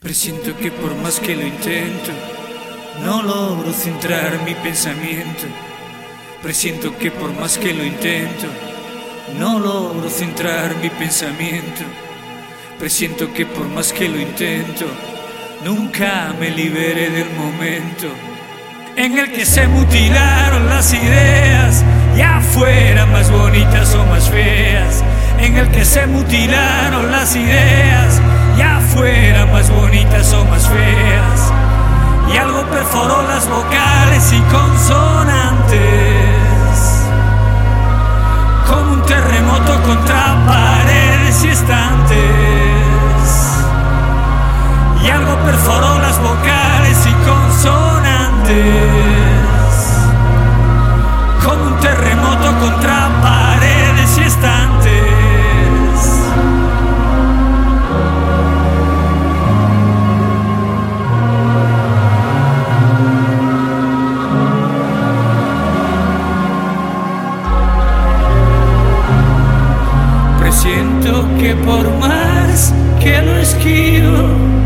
Presiento que por más que lo intento, no logro centrar mi pensamiento. Presiento que por más que lo intento, no logro centrar mi pensamiento. Presiento que por más que lo intento, nunca me libere del momento en el que se mutilaron las ideas, ya fueran más bonitas o más feas, en el que se mutilaron las ideas, ya fueran más bonitas o más feas, y algo perforó las vocales y consonantes, como un terremoto contra paredes y estantes, y algo perforó las vocales y consonantes, como un terremoto más que